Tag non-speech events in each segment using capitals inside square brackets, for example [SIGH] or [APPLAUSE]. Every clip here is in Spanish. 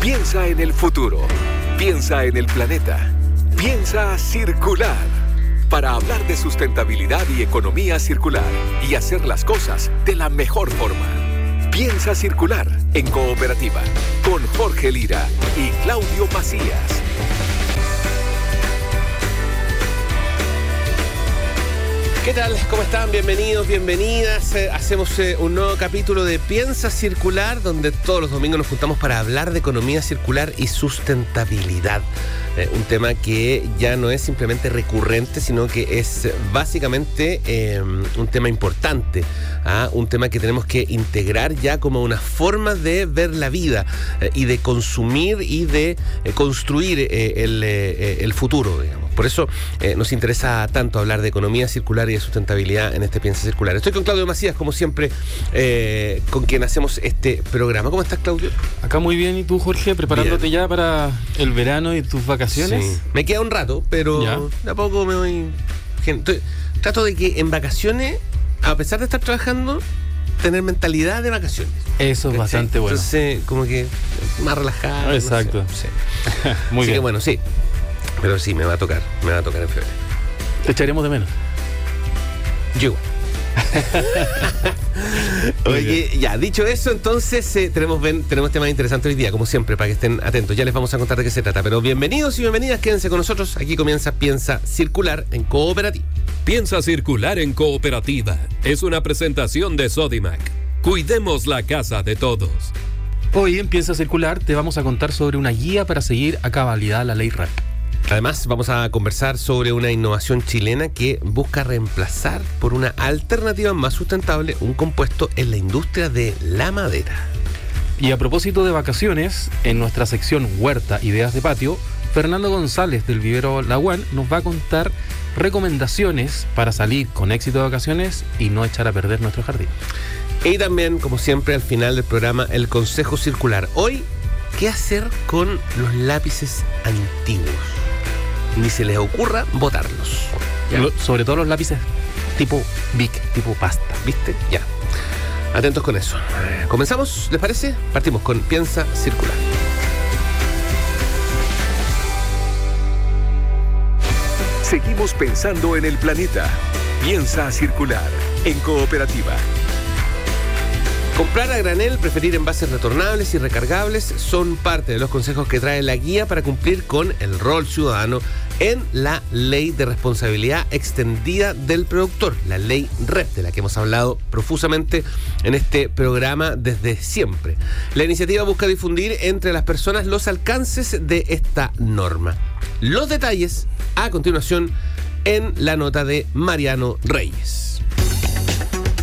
Piensa en el futuro. Piensa en el planeta. Piensa circular. Para hablar de sustentabilidad y economía circular y hacer las cosas de la mejor forma. Piensa circular en cooperativa con Jorge Lira y Claudio Macías. ¿Qué tal? ¿Cómo están? Bienvenidos, bienvenidas. Eh, hacemos eh, un nuevo capítulo de Piensa Circular, donde todos los domingos nos juntamos para hablar de economía circular y sustentabilidad. Eh, un tema que ya no es simplemente recurrente, sino que es básicamente un tema importante, ¿ah? un tema que tenemos que integrar ya como una forma de ver la vida y de consumir y de construir el, el futuro, digamos. Por eso eh, nos interesa tanto hablar de economía circular y de sustentabilidad en este Piensa Circular. Estoy con Claudio Macías, como siempre, eh, con quien hacemos este programa. ¿Cómo estás, Claudio? Acá muy bien. ¿Y tú, Jorge? ¿Preparándote ya para el verano y tus vacaciones? Sí. Me queda un rato, pero de a poco me voy... trato de que en vacaciones, a pesar de estar trabajando, tener mentalidad de vacaciones. Eso es bastante bueno. Entonces, como que más relajado. Exacto. sí. [LAUGHS] Muy Así bien. que bueno, sí. Pero sí, me va a tocar, me va a tocar en febrero. Te echaremos de menos. Yo. [LAUGHS] Oye, ya, dicho eso, entonces eh, tenemos, tenemos temas interesantes hoy día, como siempre, para que estén atentos. Ya les vamos a contar de qué se trata. Pero bienvenidos y bienvenidas, quédense con nosotros. Aquí comienza Piensa Circular en Cooperativa. Piensa Circular en Cooperativa. Es una presentación de Sodimac. Cuidemos la casa de todos. Hoy en Piensa Circular te vamos a contar sobre una guía para seguir a cabalidad la ley RAP. Además, vamos a conversar sobre una innovación chilena que busca reemplazar por una alternativa más sustentable un compuesto en la industria de la madera. Y a propósito de vacaciones, en nuestra sección Huerta Ideas de Patio, Fernando González del Vivero La nos va a contar recomendaciones para salir con éxito de vacaciones y no echar a perder nuestro jardín. Y también, como siempre, al final del programa, el consejo circular. Hoy, ¿qué hacer con los lápices antiguos? Ni se les ocurra botarlos. Sobre todo los lápices tipo Bic, tipo pasta, ¿viste? Ya. Atentos con eso. ¿Comenzamos? ¿Les parece? Partimos con Piensa Circular. Seguimos pensando en el planeta. Piensa Circular en cooperativa. Comprar a granel, preferir envases retornables y recargables son parte de los consejos que trae la guía para cumplir con el rol ciudadano en la ley de responsabilidad extendida del productor, la ley REP, de la que hemos hablado profusamente en este programa desde siempre. La iniciativa busca difundir entre las personas los alcances de esta norma. Los detalles a continuación en la nota de Mariano Reyes.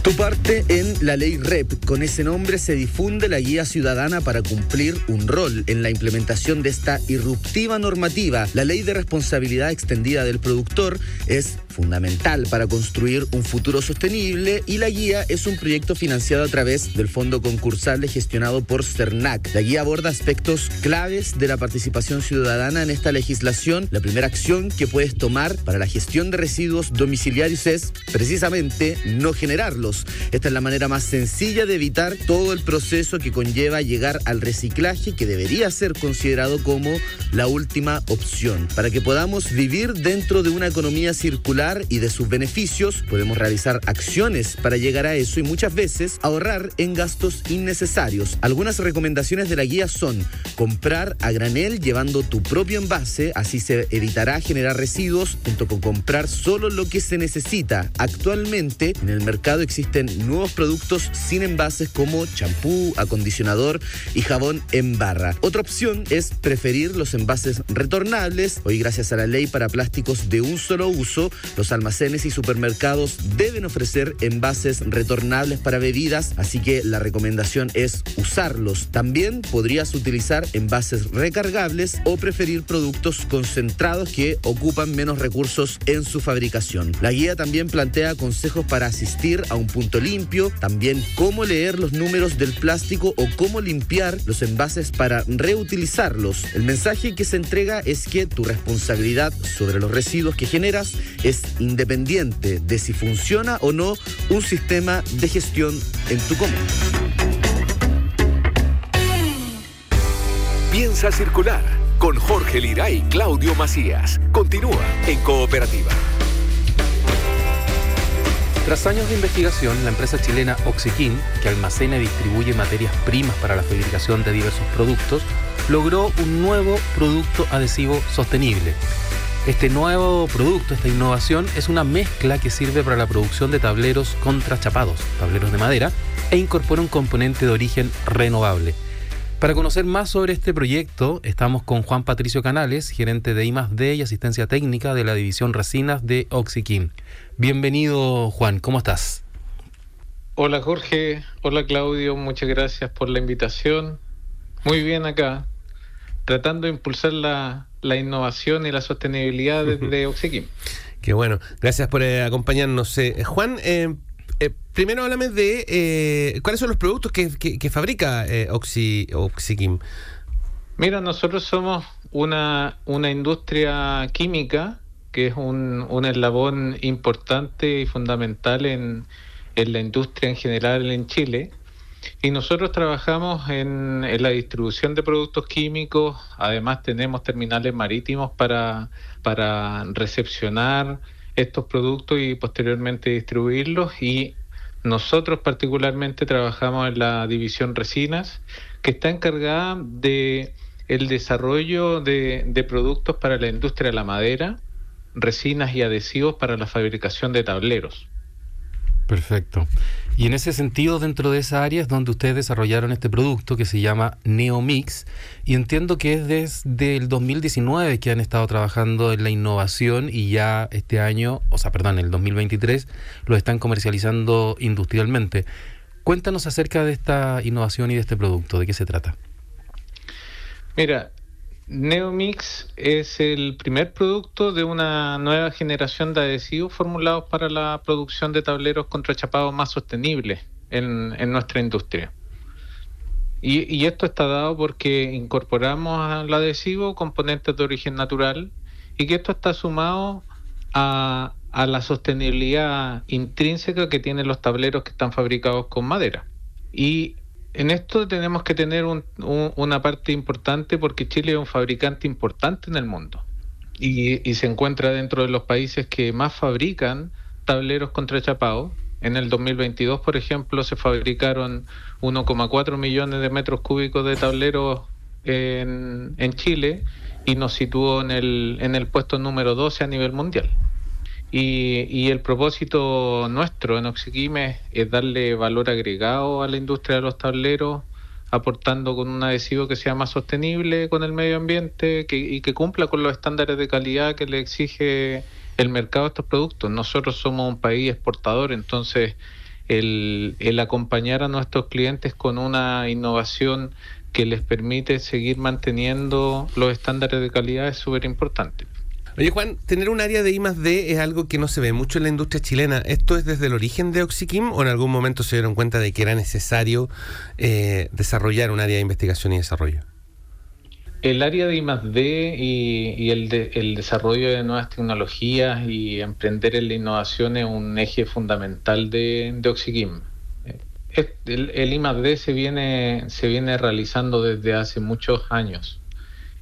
Tu parte en la ley REP. Con ese nombre se difunde la guía ciudadana para cumplir un rol en la implementación de esta irruptiva normativa. La ley de responsabilidad extendida del productor es fundamental para construir un futuro sostenible y la guía es un proyecto financiado a través del fondo concursable gestionado por CERNAC. La guía aborda aspectos claves de la participación ciudadana en esta legislación. La primera acción que puedes tomar para la gestión de residuos domiciliarios es precisamente no generarlos. Esta es la manera más sencilla de evitar todo el proceso que conlleva llegar al reciclaje que debería ser considerado como la última opción. Para que podamos vivir dentro de una economía circular y de sus beneficios, podemos realizar acciones para llegar a eso y muchas veces ahorrar en gastos innecesarios. Algunas recomendaciones de la guía son comprar a granel llevando tu propio envase, así se evitará generar residuos junto con comprar solo lo que se necesita. Actualmente en el mercado existen nuevos productos sin envases como champú, acondicionador y jabón en barra. Otra opción es preferir los envases retornables. Hoy gracias a la ley para plásticos de un solo uso, los almacenes y supermercados deben ofrecer envases retornables para bebidas, así que la recomendación es usarlos. También podrías utilizar envases recargables o preferir productos concentrados que ocupan menos recursos en su fabricación. La guía también plantea consejos para asistir a un punto limpio, también cómo leer los números del plástico o cómo limpiar los envases para reutilizarlos. El mensaje que se entrega es que tu responsabilidad sobre los residuos que generas es independiente de si funciona o no un sistema de gestión en tu común. Piensa circular con Jorge Lira y Claudio Macías. Continúa en Cooperativa. Tras años de investigación, la empresa chilena Oxiquin, que almacena y distribuye materias primas para la fabricación de diversos productos, logró un nuevo producto adhesivo sostenible. Este nuevo producto, esta innovación, es una mezcla que sirve para la producción de tableros contrachapados, tableros de madera, e incorpora un componente de origen renovable. Para conocer más sobre este proyecto, estamos con Juan Patricio Canales, gerente de I+D y asistencia técnica de la división Resinas de Oxiquim. Bienvenido, Juan, ¿cómo estás? Hola, Jorge. Hola, Claudio. Muchas gracias por la invitación. Muy bien acá, tratando de impulsar la, innovación y la sostenibilidad de [LAUGHS] Oxiquim. Qué bueno. Gracias por eh, acompañarnos. Eh, Juan, eh, primero háblame de eh, cuáles son los productos que, fabrica eh. Mira, nosotros somos una, una industria química que es un, un eslabón importante y fundamental en, en, la industria en general en Chile. Y nosotros trabajamos en, en, la distribución de productos químicos, además tenemos terminales marítimos para, para recepcionar estos productos y posteriormente distribuirlos y nosotros particularmente trabajamos en la división resinas que está encargada de el desarrollo de, de productos para la industria de la madera, resinas y adhesivos para la fabricación de tableros. Perfecto. Y en ese sentido, dentro de esa área es donde ustedes desarrollaron este producto que se llama Neomix. Y entiendo que es desde el 2019 que han estado trabajando en la innovación y ya este año, o sea, perdón, el 2023, lo están comercializando industrialmente. Cuéntanos acerca de esta innovación y de este producto, ¿de qué se trata? Mira, Neomix es el primer producto de una nueva generación de adhesivos formulados para la producción de tableros contrachapados más sostenibles en, nuestra industria. Y, esto está dado porque incorporamos al adhesivo componentes de origen natural y que esto está sumado a, a la sostenibilidad intrínseca que tienen los tableros que están fabricados con madera. Y en esto tenemos que tener una parte importante porque Chile es un fabricante importante en el mundo y, se encuentra dentro de los países que más fabrican tableros contrachapados. En el 2022, por ejemplo, se fabricaron 1,4 millones de metros cúbicos de tableros en, en Chile y nos situó en el, en el puesto número 12 a nivel mundial. Y, el propósito nuestro en Oxiquime es darle valor agregado a la industria de los tableros, aportando con un adhesivo que sea más sostenible con el medio ambiente y que cumpla con los estándares de calidad que le exige el mercado de estos productos. Nosotros somos un país exportador, entonces el, el acompañar a nuestros clientes con una innovación que les permite seguir manteniendo los estándares de calidad es súper importante. Oye, Juan, tener un área de I es algo que no se ve mucho en la industria chilena. ¿Esto es desde el origen de Oxiquim o en algún momento se dieron cuenta de que era necesario eh, desarrollar un área de investigación y desarrollo? El área de I+D y, el, desarrollo de nuevas tecnologías y emprender en la innovación es un eje fundamental de, de. Eh, el, el I+D se se viene realizando desde hace muchos años.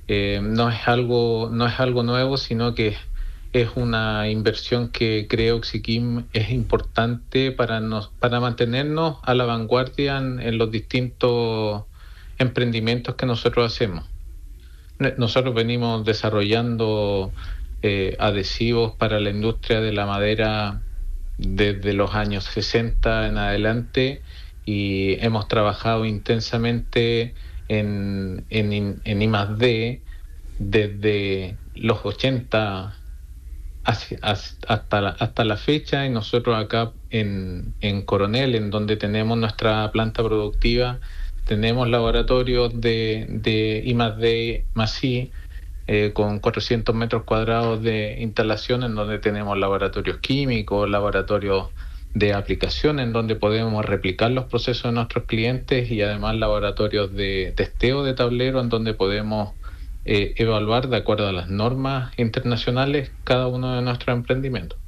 Eh, no es algo no es algo nuevo sino que es una inversión que creo que es importante para nos para mantenernos a la vanguardia en, los distintos emprendimientos que nosotros hacemos. Nosotros venimos desarrollando eh, adhesivos para la industria de la madera desde los años 60 en adelante y hemos trabajado intensamente en, en, en I+.D. desde los 80 hasta, la, hasta la fecha y nosotros acá en, en Coronel, en donde tenemos nuestra planta productiva, tenemos laboratorios de, de I+.D. más I, eh, con 400 metros cuadrados de instalación en donde tenemos laboratorios químicos, laboratorios de aplicación en donde podemos replicar los procesos de nuestros clientes y además laboratorios de testeo de tablero en donde podemos eh, evaluar de acuerdo a las normas internacionales cada uno de nuestros emprendimientos.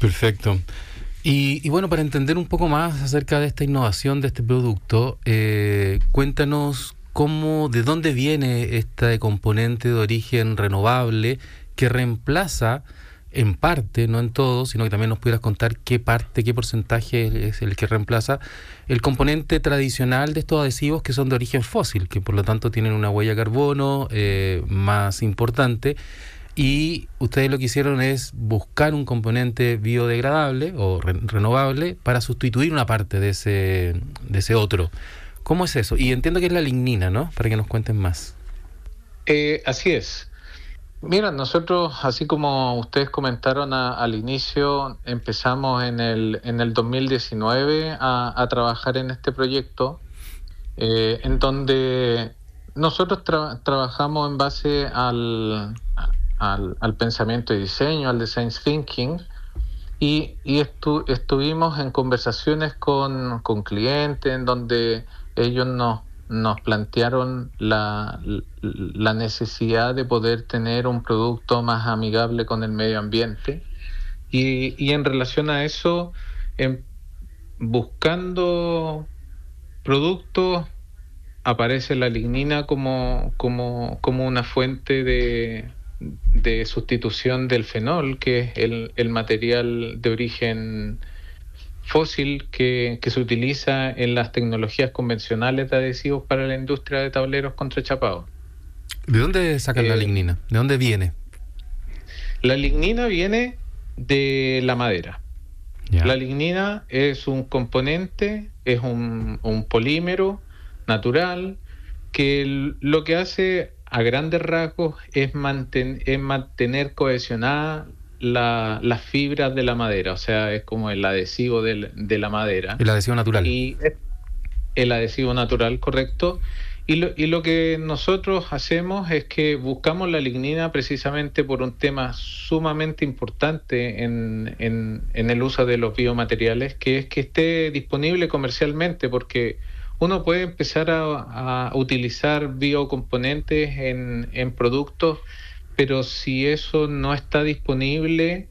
Perfecto. Y, bueno, para entender un poco más acerca de esta innovación de este producto, eh, cuéntanos cómo, de dónde viene este componente de origen renovable que reemplaza en parte, no en todo, sino que también nos pudieras contar qué parte, qué porcentaje es el que reemplaza el componente tradicional de estos adhesivos que son de origen fósil, que por lo tanto tienen una huella de carbono eh, más importante. Y ustedes lo que hicieron es buscar un componente biodegradable o renovable para sustituir una parte de ese, de ese otro. ¿Cómo es eso? Y entiendo que es la lignina, ¿no? Para que nos cuenten más. Eh, así es. Mira, nosotros, así como ustedes comentaron al inicio, empezamos en el, en el 2019 a, trabajar en este proyecto, eh, en donde nosotros trabajamos en base al, al, pensamiento y diseño, al design thinking, y, y estuvimos en conversaciones con, con clientes en donde ellos nos nos plantearon la, necesidad de poder tener un producto más amigable con el medio ambiente. Y, en relación a eso, em, buscando productos, aparece la lignina como, como, como una fuente de, de, sustitución del fenol, que es el, el material de origen fósil que, se utiliza en las tecnologías convencionales de adhesivos para la industria de tableros contrachapados. ¿De dónde sacan la eh, lignina? ¿De dónde viene? La lignina viene de la madera. La lignina es un componente, es un, polímero natural que lo que hace a grandes rasgos es, es mantener cohesionada las fibras de la madera, o sea, es como el adhesivo de la madera. El adhesivo natural. Y el adhesivo natural, correcto. Y lo, y lo que nosotros hacemos es que buscamos la lignina precisamente por un tema sumamente importante en, en, el uso de los biomateriales, que es que esté disponible comercialmente, porque uno puede empezar a, a utilizar biocomponentes en, en productos pero si eso no está disponible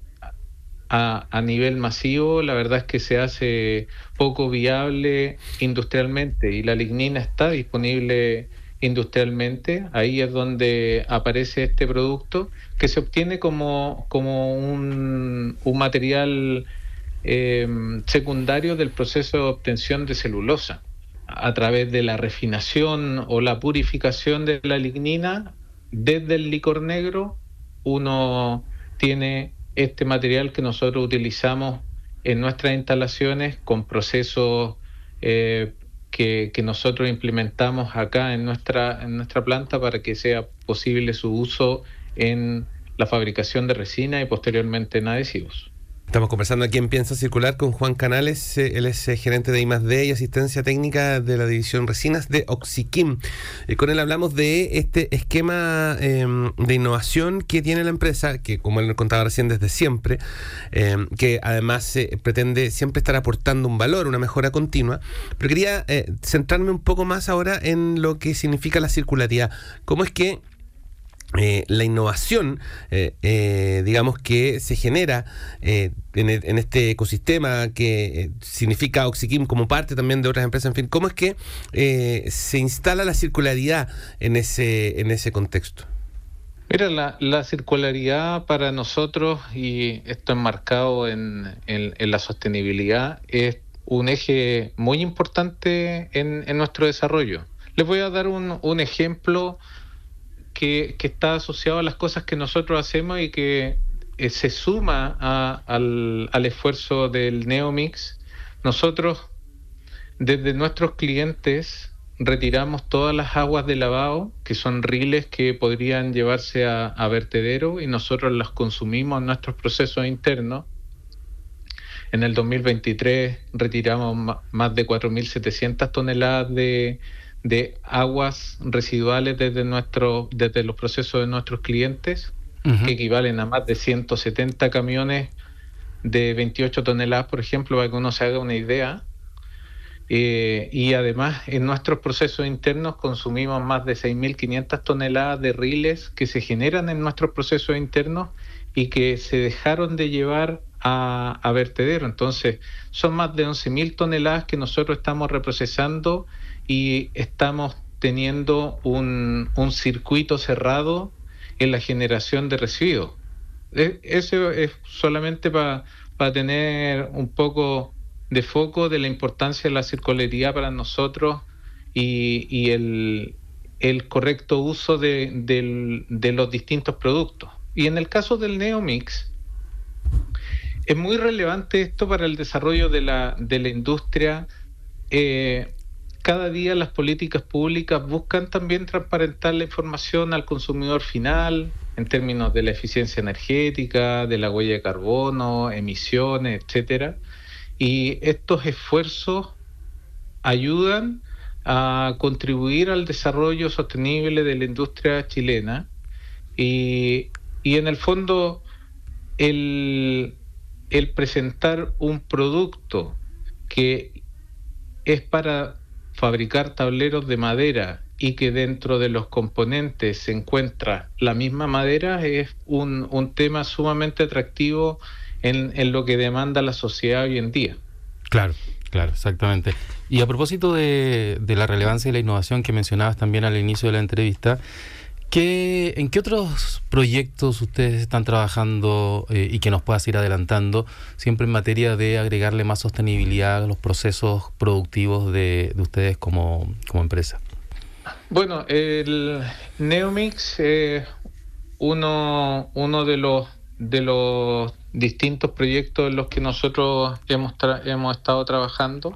a, a, nivel masivo, la verdad es que se hace poco viable industrialmente y la lignina está disponible industrialmente, ahí es donde aparece este producto que se obtiene como, como un, un material em, secundario del proceso de obtención de celulosa. A través de la refinación o la purificación de la lignina desde el licor negro uno tiene este material que nosotros utilizamos en nuestras instalaciones con procesos eh, que, que, nosotros implementamos acá en nuestra, en nuestra planta para que sea posible su uso en la fabricación de resina y posteriormente en adhesivos. Estamos conversando aquí en Piensa Circular con Juan Canales, eh, él es eh, gerente de I+D y asistencia técnica de la división Resinas de Oxiquim. Eh, con él hablamos de este esquema em, de innovación que tiene la empresa, que como él nos contaba recién desde siempre, em, que además pretende siempre estar aportando un valor, una mejora continua. Pero quería centrarme un poco más ahora en lo que significa la circularidad. ¿Cómo es que eh, la innovación, eh, eh, digamos, que se genera en, en, este ecosistema que significa Oxiquim como parte también de otras empresas, en fin, ¿cómo es que se instala la circularidad en ese, en ese contexto? Mira, la, la circularidad para nosotros, y esto enmarcado en, en, la sostenibilidad, es un eje muy importante en, nuestro desarrollo. Les voy a dar un ejemplo que, está asociado a las cosas que nosotros hacemos y que eh, se suma al, al, esfuerzo del Neomix. Nosotros, desde nuestros clientes, retiramos todas las aguas de lavado, que son riles que podrían llevarse a, a vertedero, y nosotros las consumimos en nuestros procesos internos. En el 2023 retiramos más de 4.700 toneladas de, de aguas residuales desde, nuestro, desde los procesos de nuestros clientes, que equivalen a más de 170 camiones de 28 toneladas, por ejemplo, para que uno se haga una idea. Eh, y además en nuestros procesos internos consumimos más de 6.500 toneladas de riles que se generan en nuestros procesos internos y que se dejaron de llevar a, a vertedero. Entonces, son más de 11.000 toneladas que nosotros estamos reprocesando y estamos teniendo un, circuito cerrado en la generación de residuos. E, eso es solamente para tener un poco de foco de la importancia de la circularidad para nosotros y, el, correcto uso de, los distintos productos. Y en el caso del Neomix, es muy relevante esto para el desarrollo de la, de la industria. Eh, cada día las políticas públicas buscan también transparentar la información al consumidor final en términos de la eficiencia energética, de la huella de carbono, emisiones, etcétera. Y estos esfuerzos ayudan a contribuir al desarrollo sostenible de la industria chilena y, en el fondo el, el presentar un producto que es para fabricar tableros de madera y que dentro de los componentes se encuentra la misma madera es un, un tema sumamente atractivo en, en, lo que demanda la sociedad hoy en día. Claro. Claro, exactamente. Y a propósito de, la relevancia y la innovación que mencionabas también al inicio de la entrevista, ¿qué, ¿en qué otros proyectos ustedes están trabajando eh, y que nos puedas ir adelantando, siempre en materia de agregarle más sostenibilidad a los procesos productivos de, ustedes como, empresa? Bueno, el Neomix es uno, de los distintos proyectos en los que nosotros hemos, hemos estado trabajando.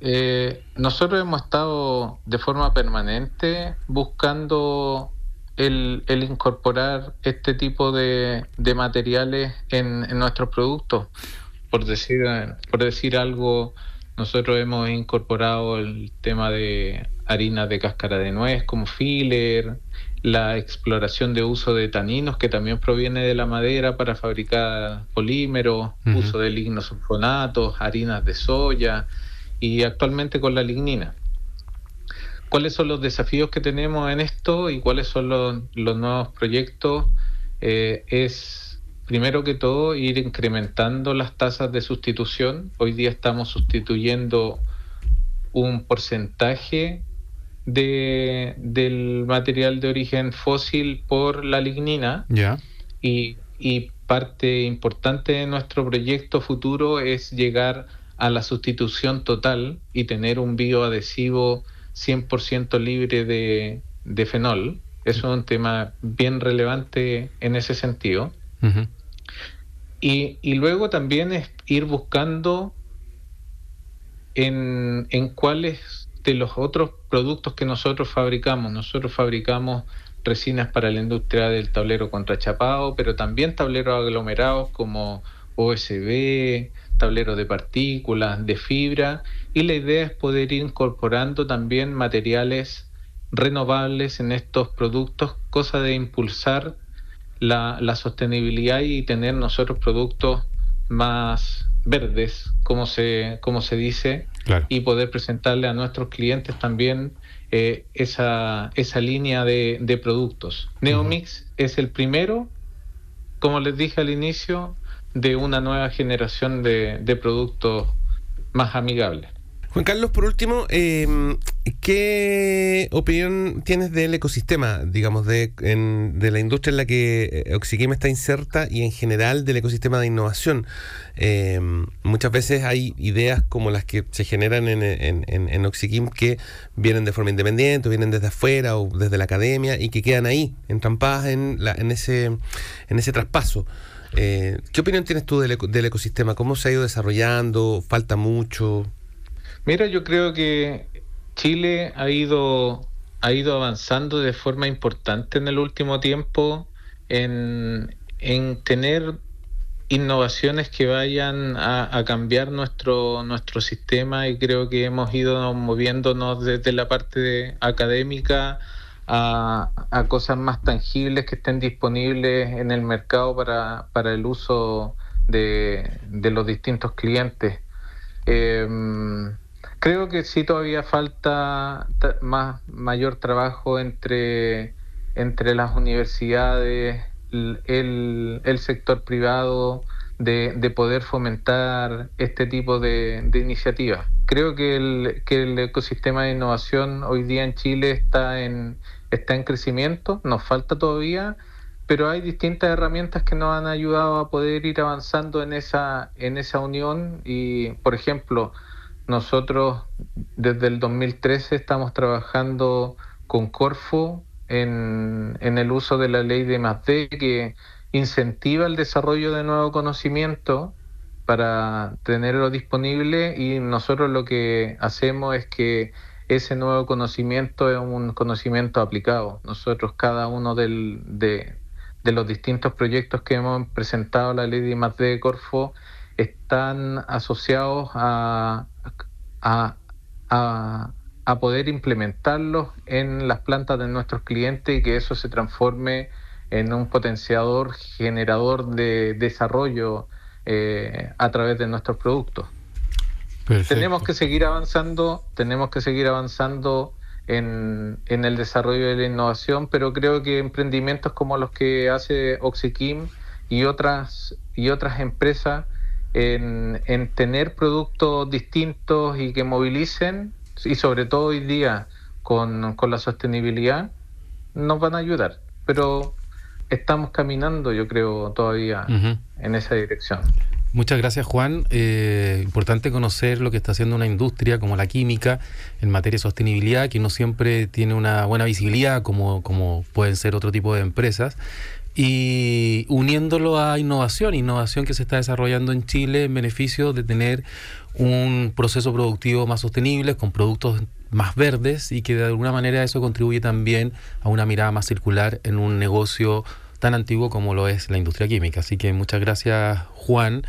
Eh, nosotros hemos estado de forma permanente buscando el, incorporar este tipo de, materiales en, nuestros productos. Por decir, por decir algo, nosotros hemos incorporado el tema de harina de cáscara de nuez como filler, la exploración de uso de taninos que también proviene de la madera para fabricar polímeros, uso de lignosulfonatos, harinas de soya y actualmente con la lignina. ¿Cuáles son los desafíos que tenemos en esto y cuáles son los, nuevos proyectos? Eh, es primero que todo ir incrementando las tasas de sustitución. Hoy día estamos sustituyendo un porcentaje de, del material de origen fósil por la lignina. Y, y parte importante de nuestro proyecto futuro es llegar a la sustitución total y tener un bioadhesivo 100% libre de, de, fenol. Eso es un tema bien relevante en ese sentido. y, y, luego también es ir buscando en, en cuáles de los otros productos que nosotros fabricamos. Nosotros fabricamos resinas para la industria del tablero contrachapado, pero también tableros aglomerados como OSB, tableros de partículas, de fibra, y la idea es poder ir incorporando también materiales renovables en estos productos, cosa de impulsar la, la sostenibilidad y tener nosotros productos más verdes, como se, como se dice, y poder presentarle a nuestros clientes también eh, esa, esa línea de, de productos. Neomix es el primero, como les dije al inicio, de una nueva generación de, de productos más amigables. Juan Carlos, por último, em, ¿qué opinión tienes del ecosistema, digamos, de, la industria en la que eh, Oxiquim está inserta y en general del ecosistema de innovación? Em, muchas veces hay ideas como las que se generan en, en, Oxiquim que vienen de forma independiente, o vienen desde afuera o desde la academia y que quedan ahí, entrampadas en, en, ese, en ese traspaso. Eh, ¿Qué opinión tienes tú del, ecosistema? ¿Cómo se ha ido desarrollando? ¿Falta mucho? Mira, yo creo que Chile ha ido, ha ido avanzando de forma importante en el último tiempo en, tener innovaciones que vayan a, cambiar nuestro, nuestro sistema y creo que hemos ido moviéndonos desde la parte académica a, cosas más tangibles que estén disponibles en el mercado para, para el uso de, de los distintos clientes. Eh, Creo que sí todavía falta más mayor trabajo entre, entre las universidades, el, el sector privado, de, de, poder fomentar este tipo de, de iniciativas. creo que el, que el ecosistema de innovación hoy día en Chile está en, está en crecimiento, nos falta todavía, pero hay distintas herramientas que nos han ayudado a poder ir avanzando en esa, en esa unión. Y, por ejemplo, nosotros desde el 2013 estamos trabajando con Corfo en, en el uso de la ley de D que incentiva el desarrollo de nuevo conocimiento para tenerlo disponible. Y nosotros lo que hacemos es que ese nuevo conocimiento es un conocimiento aplicado. Nosotros cada uno de, los distintos proyectos que hemos presentado la ley de I+D de Corfo están asociados a, poder implementarlos en las plantas de nuestros clientes y que eso se transforme en un potenciador generador de desarrollo eh, a través de nuestros productos. Tenemos que seguir avanzando, tenemos que seguir avanzando en, en, el desarrollo de la innovación, pero creo que emprendimientos como los que hace Oxykim y otras, y otras empresas en, en tener productos distintos y que movilicen, y sobre todo hoy día con, con la sostenibilidad, nos van a ayudar. Pero estamos caminando, yo creo, todavía en esa dirección. Muchas gracias Juan. Eh, importante conocer lo que está haciendo una industria como la química en materia de sostenibilidad, que no siempre tiene una buena visibilidad como, como pueden ser otro tipo de empresas. Y uniéndolo a innovación, innovación que se está desarrollando en Chile en beneficio de tener un proceso productivo más sostenible, con productos más verdes y que de alguna manera eso contribuye también a una mirada más circular en un negocio tan antiguo como lo es la industria química. Así que muchas gracias Juan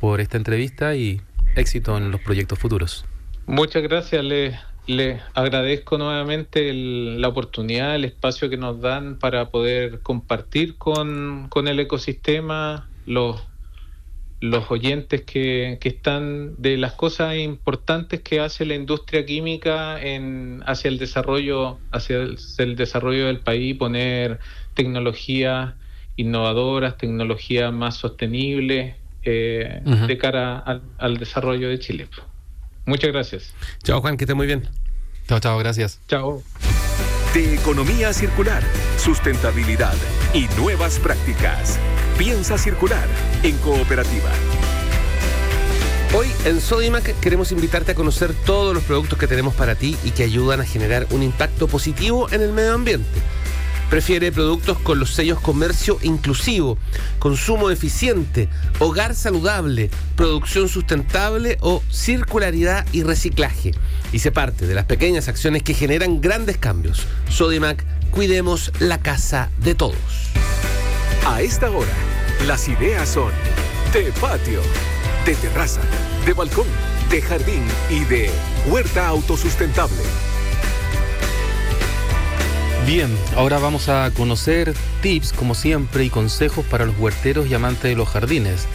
por esta entrevista y éxito en los proyectos futuros. Muchas gracias, le, le agradezco nuevamente la oportunidad, el espacio que nos dan para poder compartir con, con el ecosistema, los, los oyentes que, que, están de las cosas importantes que hace la industria química en, hacia el desarrollo, hacia el desarrollo del país, poner tecnologías innovadoras, tecnologías más sostenibles eh, de cara al, desarrollo de Chile. Muchas gracias. Chao Juan, que esté muy bien. Chao, chao, gracias. Chao. De economía circular, sustentabilidad y nuevas prácticas. Piensa circular en cooperativa. Hoy en Sodimac queremos invitarte a conocer todos los productos que tenemos para ti y que ayudan a generar un impacto positivo en el medio ambiente. Prefiere productos con los sellos comercio inclusivo, consumo eficiente, hogar saludable, producción sustentable o circularidad y reciclaje. Y se parte de las pequeñas acciones que generan grandes cambios. Sodimac, cuidemos la casa de todos. A esta hora, las ideas son de patio, de terraza, de balcón, de jardín y de huerta autosustentable. Bien, ahora vamos a conocer tips, como siempre, y consejos para los huerteros y amantes de los jardines.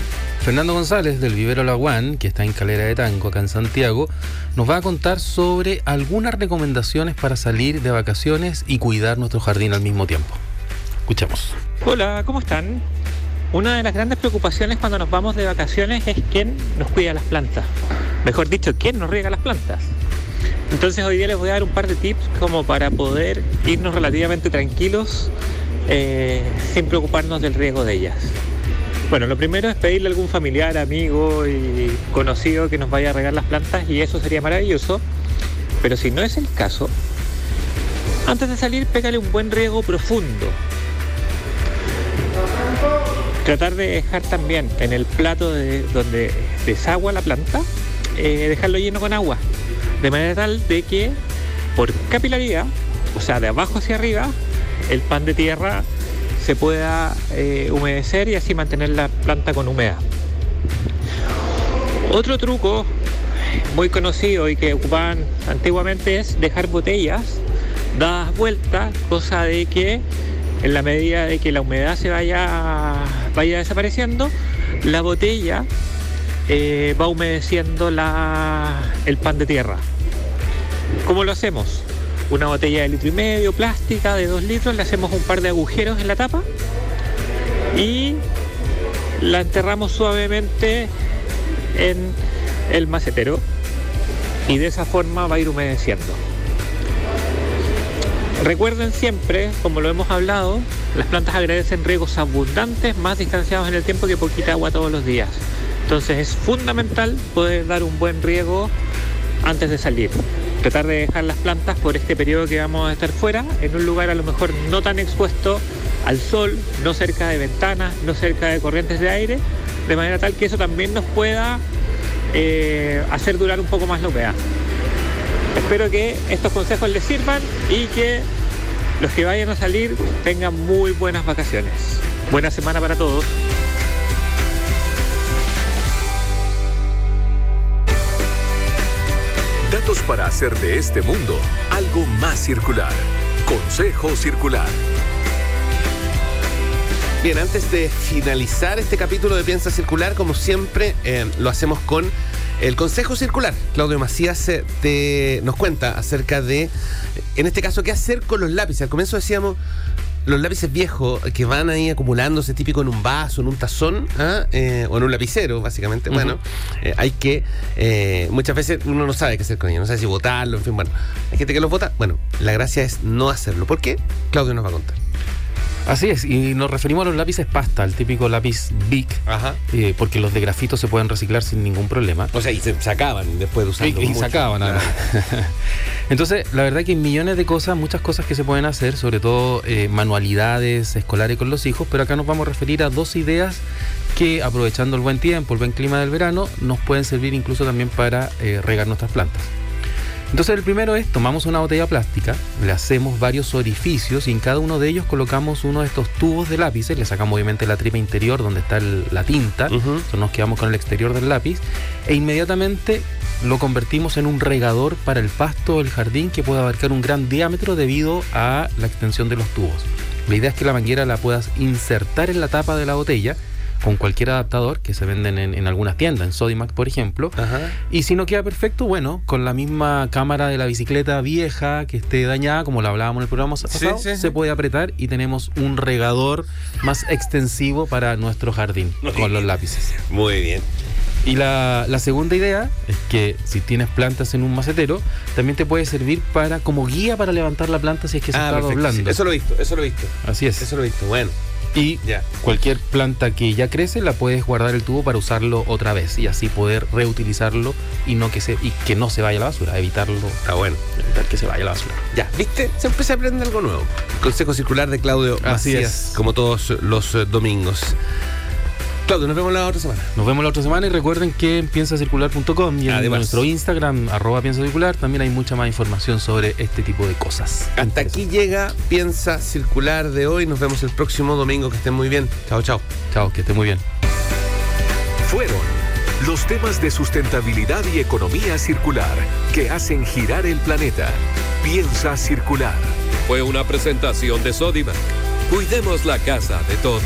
Fernando González del Vivero Laguán, que está en Calera de Tanco, acá en Santiago, nos va a contar sobre algunas recomendaciones para salir de vacaciones y cuidar nuestro jardín al mismo tiempo. Escuchemos. Hola, ¿cómo están? Una de las grandes preocupaciones cuando nos vamos de vacaciones es quién nos cuida las plantas. Mejor dicho, quién nos riega las plantas. Entonces hoy día les voy a dar un par de tips como para poder irnos relativamente tranquilos eh, sin preocuparnos del riesgo de ellas. Bueno, lo primero es pedirle a algún familiar, amigo y conocido que nos vaya a regar las plantas y eso sería maravilloso. Pero si no es el caso, antes de salir pégale un buen riego profundo. Tratar de dejar también en el plato de, donde desagua la planta, eh, dejarlo lleno con agua de manera tal de que por capilaridad, o sea, de abajo hacia arriba, el pan de tierra se pueda eh, humedecer y así mantener la planta con humedad. Otro truco muy conocido y que ocupaban antiguamente es dejar botellas dadas vueltas, cosa de que en la medida de que la humedad se vaya, vaya desapareciendo, la botella eh, va humedeciendo la, el pan de tierra. ¿Cómo lo hacemos? Una botella de litro y medio, plástica, de dos litros, le hacemos un par de agujeros en la tapa y la enterramos suavemente en el macetero. y de esa forma va a ir humedeciendo. Recuerden siempre, como lo hemos hablado, las plantas agradecen riegos abundantes, más distanciados en el tiempo que poquita agua todos los días. Entonces es fundamental poder dar un buen riego antes de salir. Tratar de dejar las plantas por este periodo que vamos a estar fuera, en un lugar a lo mejor no tan expuesto al sol, no cerca de ventanas, no cerca de corrientes de aire, de manera tal que eso también nos pueda eh, hacer durar un poco más la humedad. Espero que estos consejos les sirvan y que los que vayan a salir tengan muy buenas vacaciones. Buena semana para todos. Datos para hacer de este mundo algo más circular. Consejo Circular. Bien, antes de finalizar este capítulo de Piensa Circular, como siempre, eh, lo hacemos con el Consejo Circular. Claudio Macías eh, te, nos cuenta acerca de, en este caso, qué hacer con los lápices. Al comienzo decíamos los lápices viejos que van ahí acumulándose típico en un vaso, en un tazón ¿ah? eh, o en un lapicero, básicamente. Bueno, eh, hay que, eh, muchas veces uno no sabe qué hacer con ellos, no sabe si botarlo, en fin, bueno. Hay gente que los vota. Bueno, la gracia es no hacerlo. ¿Por qué? Claudio nos va a contar. Así es, y nos referimos a los lápices pasta, el típico lápiz Bic, Ajá. eh, porque los de grafito se pueden reciclar sin ningún problema. O sea, y se sacaban después de usarlo. Y, y sacaban además. [LAUGHS] Entonces, la verdad que hay millones de cosas, muchas cosas que se pueden hacer, sobre todo eh, manualidades escolares con los hijos, pero acá nos vamos a referir a dos ideas que aprovechando el buen tiempo, el buen clima del verano, nos pueden servir incluso también para eh, regar nuestras plantas. Entonces el primero es, tomamos una botella plástica, le hacemos varios orificios y en cada uno de ellos colocamos uno de estos tubos de lápices, le sacamos obviamente la tripa interior donde está el- la tinta, Ujú. entonces nos quedamos con el exterior del lápiz e inmediatamente lo convertimos en un regador para el pasto o el jardín que puede abarcar un gran diámetro debido a la extensión de los tubos. La idea es que la manguera la puedas insertar en la tapa de la botella con cualquier adaptador que se venden en, en algunas tiendas, en Sodimac por ejemplo, Ajá. y si no queda perfecto, bueno, con la misma cámara de la bicicleta vieja que esté dañada, como la hablábamos en el programa pasado, sí, sí. se puede apretar y tenemos un regador más extensivo para nuestro jardín con los lápices. Muy bien. Y la, la segunda idea es que si tienes plantas en un macetero, también te puede servir para como guía para levantar la planta si es que se Ah, está perfecto, doblando. sí. Eso lo he visto, eso lo he visto. Así es. Eso lo he visto. Bueno, Y cualquier planta que ya crece la puedes guardar el tubo para usarlo otra vez y así poder reutilizarlo y no que se y que no se vaya a la basura, evitarlo, Está bueno. evitar que se vaya a la basura. Ya, ¿viste? Siempre se aprende algo nuevo. Consejo Circular de Claudio Así Macías, es. como todos los eh, domingos. Claudio, nos vemos la otra semana. Nos vemos la otra semana y recuerden que en piensacircular.com y en Además. nuestro Instagram, arroba piensacircular, también hay mucha más información sobre este tipo de cosas. Hasta aquí llega Piensa Circular de hoy. Nos vemos el próximo domingo. Que estén muy bien. Chao, chao. Chao, que esté muy bien. Fueron los temas de sustentabilidad y economía circular que hacen girar el planeta. Piensa circular. Fue una presentación de Sodimac. Cuidemos la casa de todos.